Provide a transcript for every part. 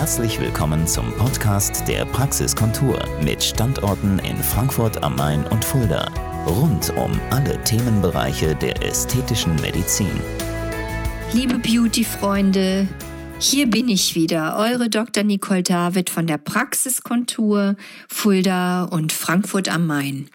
Herzlich willkommen zum Podcast der Praxiskontur mit Standorten in Frankfurt am Main und Fulda. Rund um alle Themenbereiche der ästhetischen Medizin. Liebe Beauty-Freunde, hier bin ich wieder, eure Dr. Nicole David von der Praxiskontur Fulda und Frankfurt am Main.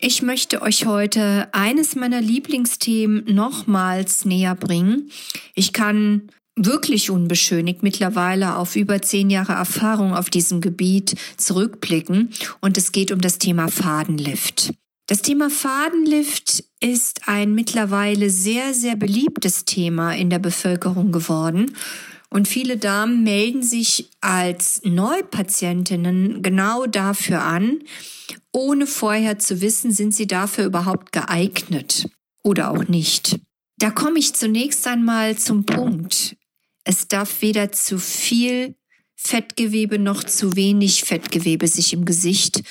Ich möchte euch heute eines meiner Lieblingsthemen nochmals näher bringen. Ich kann wirklich unbeschönigt mittlerweile auf über zehn Jahre Erfahrung auf diesem Gebiet zurückblicken und es geht um das Thema Fadenlift. Das Thema Fadenlift ist ein mittlerweile sehr, sehr beliebtes Thema in der Bevölkerung geworden. Und viele Damen melden sich als Neupatientinnen genau dafür an, ohne vorher zu wissen, sind sie dafür überhaupt geeignet oder auch nicht. Da komme ich zunächst einmal zum Punkt. Es darf weder zu viel Fettgewebe noch zu wenig Fettgewebe sich im Gesicht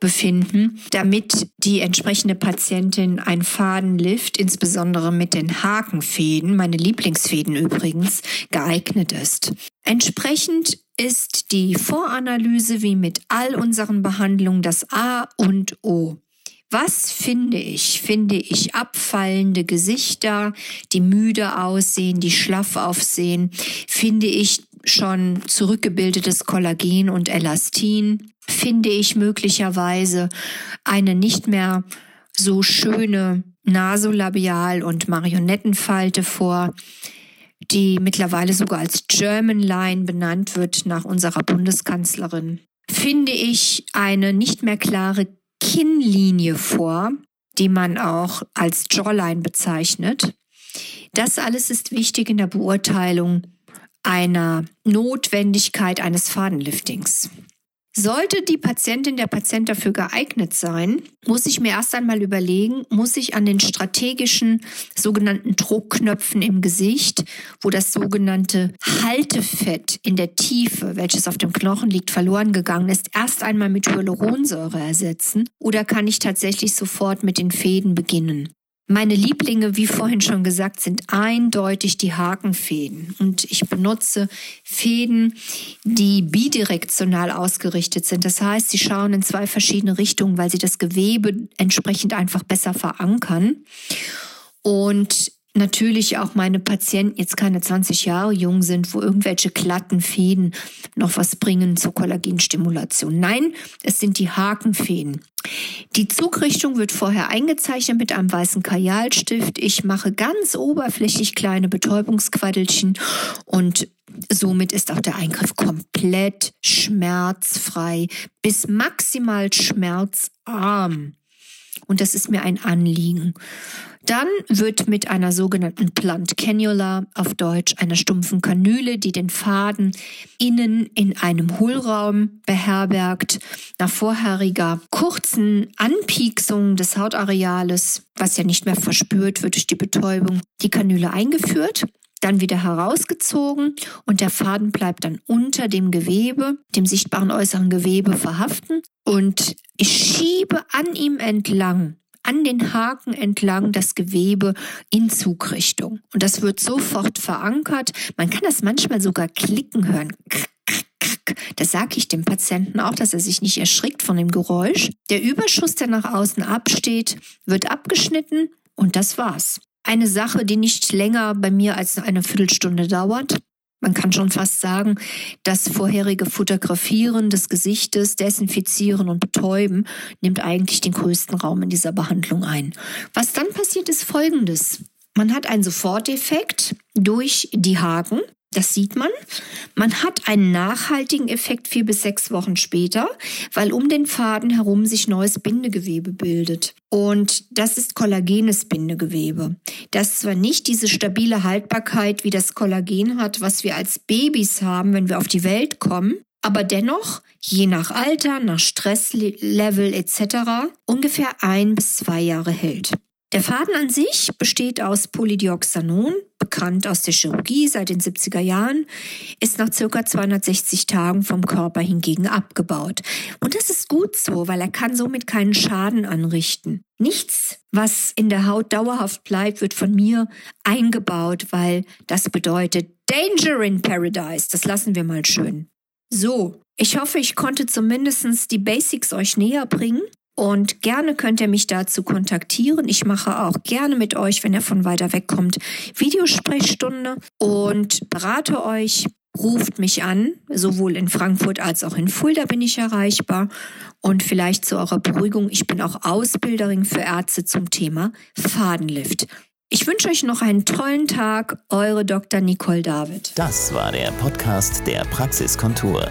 befinden, damit die entsprechende Patientin ein Fadenlift, insbesondere mit den Hakenfäden, meine Lieblingsfäden übrigens, geeignet ist. Entsprechend ist die Voranalyse wie mit all unseren Behandlungen das A und O. Was finde ich? Finde ich abfallende Gesichter, die müde aussehen, die schlaff aufsehen? Finde ich schon zurückgebildetes Kollagen und Elastin? Finde ich möglicherweise eine nicht mehr so schöne Nasolabial- und Marionettenfalte vor, die mittlerweile sogar als German Line benannt wird nach unserer Bundeskanzlerin? Finde ich eine nicht mehr klare Kinnlinie vor, die man auch als Jawline bezeichnet. Das alles ist wichtig in der Beurteilung einer Notwendigkeit eines Fadenliftings. Sollte die Patientin, der Patient dafür geeignet sein, muss ich mir erst einmal überlegen, muss ich an den strategischen sogenannten Druckknöpfen im Gesicht, wo das sogenannte Haltefett in der Tiefe, welches auf dem Knochen liegt, verloren gegangen ist, erst einmal mit Hyaluronsäure ersetzen oder kann ich tatsächlich sofort mit den Fäden beginnen? Meine Lieblinge, wie vorhin schon gesagt, sind eindeutig die Hakenfäden. Und ich benutze Fäden, die bidirektional ausgerichtet sind. Das heißt, sie schauen in zwei verschiedene Richtungen, weil sie das Gewebe entsprechend einfach besser verankern. Und natürlich auch meine Patienten jetzt keine 20 Jahre jung sind, wo irgendwelche glatten Fäden noch was bringen zur Kollagenstimulation. Nein, es sind die Hakenfäden. Die Zugrichtung wird vorher eingezeichnet mit einem weißen Kajalstift. Ich mache ganz oberflächlich kleine Betäubungsquaddelchen und somit ist auch der Eingriff komplett schmerzfrei bis maximal schmerzarm. Und das ist mir ein Anliegen. Dann wird mit einer sogenannten Blunt Cannula, auf Deutsch einer stumpfen Kanüle, die den Faden innen in einem Hohlraum beherbergt, nach vorheriger kurzen Anpieksung des Hautareales, was ja nicht mehr verspürt wird durch die Betäubung, die Kanüle eingeführt dann wieder herausgezogen und der Faden bleibt dann unter dem Gewebe, dem sichtbaren äußeren Gewebe verhaften und ich schiebe an ihm entlang an den Haken entlang das Gewebe in Zugrichtung. Und das wird sofort verankert. Man kann das manchmal sogar klicken hören. Das sage ich dem Patienten auch, dass er sich nicht erschrickt von dem Geräusch. Der Überschuss, der nach außen absteht, wird abgeschnitten und das war's. Eine Sache, die nicht länger bei mir als eine Viertelstunde dauert. Man kann schon fast sagen, das vorherige Fotografieren des Gesichtes, Desinfizieren und Betäuben nimmt eigentlich den größten Raum in dieser Behandlung ein. Was dann passiert, ist Folgendes. Man hat einen Soforteffekt durch die Haken. Das sieht man. Man hat einen nachhaltigen Effekt vier bis sechs Wochen später, weil um den Faden herum sich neues Bindegewebe bildet. Und das ist kollagenes Bindegewebe. Das zwar nicht diese stabile Haltbarkeit wie das Kollagen hat, was wir als Babys haben, wenn wir auf die Welt kommen, aber dennoch, je nach Alter, nach Stresslevel etc., ungefähr ein bis zwei Jahre hält. Der Faden an sich besteht aus Polydioxanon, bekannt aus der Chirurgie seit den 70er Jahren, ist nach circa 260 Tagen vom Körper hingegen abgebaut. Und das ist gut so, weil er kann somit keinen Schaden anrichten. Nichts, was in der Haut dauerhaft bleibt, wird von mir eingebaut, weil das bedeutet Danger in Paradise. Das lassen wir mal schön. So, ich hoffe, ich konnte zumindest die Basics euch näher bringen. Und gerne könnt ihr mich dazu kontaktieren. Ich mache auch gerne mit euch, wenn ihr von weiter weg kommt, Videosprechstunde und berate euch. Ruft mich an, sowohl in Frankfurt als auch in Fulda bin ich erreichbar. Und vielleicht zu eurer Beruhigung, ich bin auch Ausbilderin für Ärzte zum Thema Fadenlift. Ich wünsche euch noch einen tollen Tag, eure Dr. Nicole David. Das war der Podcast der Praxiskontur.